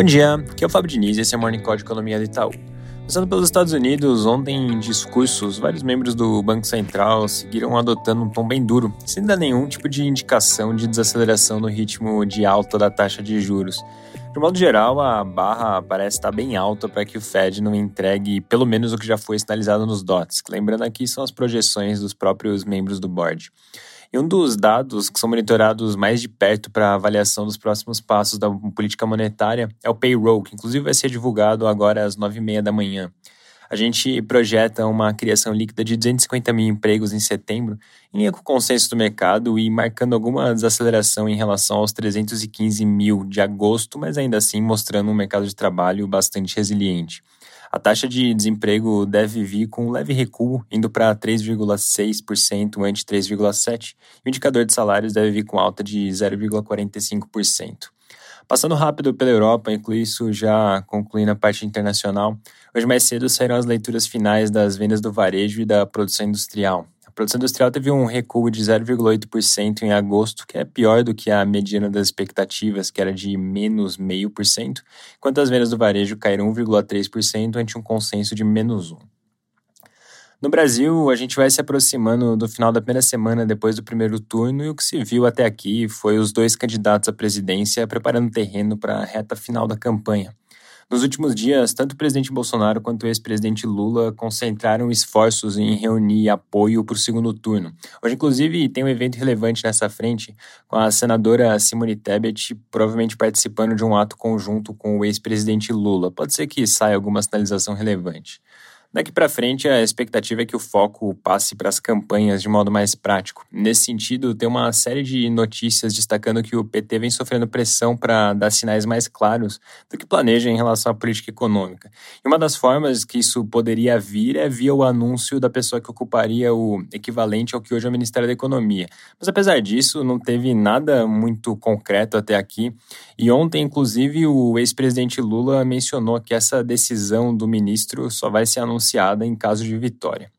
Bom dia, aqui é o Fábio Diniz e esse é o Morning Call de Economia do Itaú. Começando pelos Estados Unidos, ontem em discursos, vários membros do Banco Central seguiram adotando um tom bem duro, sem dar nenhum tipo de indicação de desaceleração no ritmo de alta da taxa de juros. De modo geral, a barra parece estar bem alta para que o Fed não entregue pelo menos o que já foi sinalizado nos DOTs, lembrando aqui são as projeções dos próprios membros do board. E um dos dados que são monitorados mais de perto para avaliação dos próximos passos da política monetária é o payroll, que inclusive vai ser divulgado agora às 9h30 da manhã. A gente projeta uma criação líquida de 250 mil empregos em setembro, em linha com o consenso do mercado e marcando alguma desaceleração em relação aos 315 mil de agosto, mas ainda assim mostrando um mercado de trabalho bastante resiliente. A taxa de desemprego deve vir com um leve recuo, indo para 3,6% ante 3,7%, e o indicador de salários deve vir com alta de 0,45%. Passando rápido pela Europa, inclui isso já concluindo a parte internacional. Hoje mais cedo saíram as leituras finais das vendas do varejo e da produção industrial. A produção industrial teve um recuo de 0,8% em agosto, que é pior do que a mediana das expectativas, que era de menos 0,5%, enquanto as vendas do varejo caíram 1,3% ante um consenso de menos 1%. No Brasil, a gente vai se aproximando do final da primeira semana depois do primeiro turno e o que se viu até aqui foi os dois candidatos à presidência preparando terreno para a reta final da campanha. Nos últimos dias, tanto o presidente Bolsonaro quanto o ex-presidente Lula concentraram esforços em reunir apoio para o segundo turno. Hoje, inclusive, tem um evento relevante nessa frente, com a senadora Simone Tebet provavelmente participando de um ato conjunto com o ex-presidente Lula. Pode ser que saia alguma sinalização relevante. Daqui para frente, a expectativa é que o foco passe para as campanhas de modo mais prático. Nesse sentido, tem uma série de notícias destacando que o PT vem sofrendo pressão para dar sinais mais claros do que planeja em relação à política econômica. E uma das formas que isso poderia vir é via o anúncio da pessoa que ocuparia o equivalente ao que hoje é o Ministério da Economia. Mas apesar disso, não teve nada muito concreto até aqui. E ontem, inclusive, o ex-presidente Lula mencionou que essa decisão do ministro só vai ser anunciada anunciada em caso de vitória.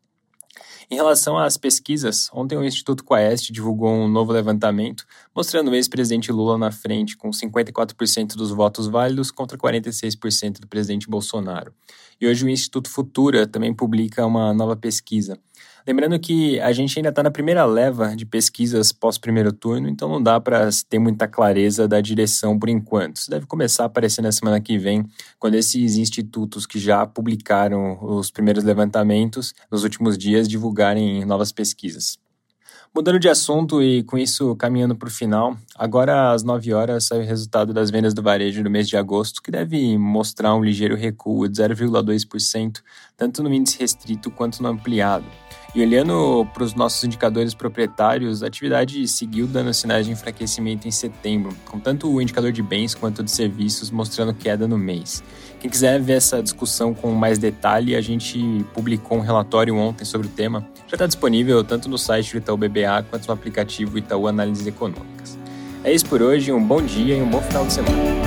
Em relação às pesquisas, ontem o Instituto Quaest divulgou um novo levantamento mostrando o ex-presidente Lula na frente, com 54% dos votos válidos contra 46% do presidente Bolsonaro. E hoje o Instituto Futura também publica uma nova pesquisa. Lembrando que a gente ainda está na primeira leva de pesquisas pós-primeiro turno, então não dá para ter muita clareza da direção por enquanto. Isso deve começar a aparecer na semana que vem, quando esses institutos que já publicaram os primeiros levantamentos nos últimos dias divulgarem novas pesquisas. Mudando de assunto e com isso caminhando para o final, agora às 9 horas sai o resultado das vendas do varejo no mês de agosto, que deve mostrar um ligeiro recuo de 0,2%, tanto no índice restrito quanto no ampliado. E olhando para os nossos indicadores proprietários, a atividade seguiu dando sinais de enfraquecimento em setembro, com tanto o indicador de bens quanto de serviços mostrando queda no mês. Quem quiser ver essa discussão com mais detalhe, a gente publicou um relatório ontem sobre o tema. Já está disponível tanto no site do Itaú BBA quanto no aplicativo Itaú Análises Econômicas. É isso por hoje, um bom dia e um bom final de semana.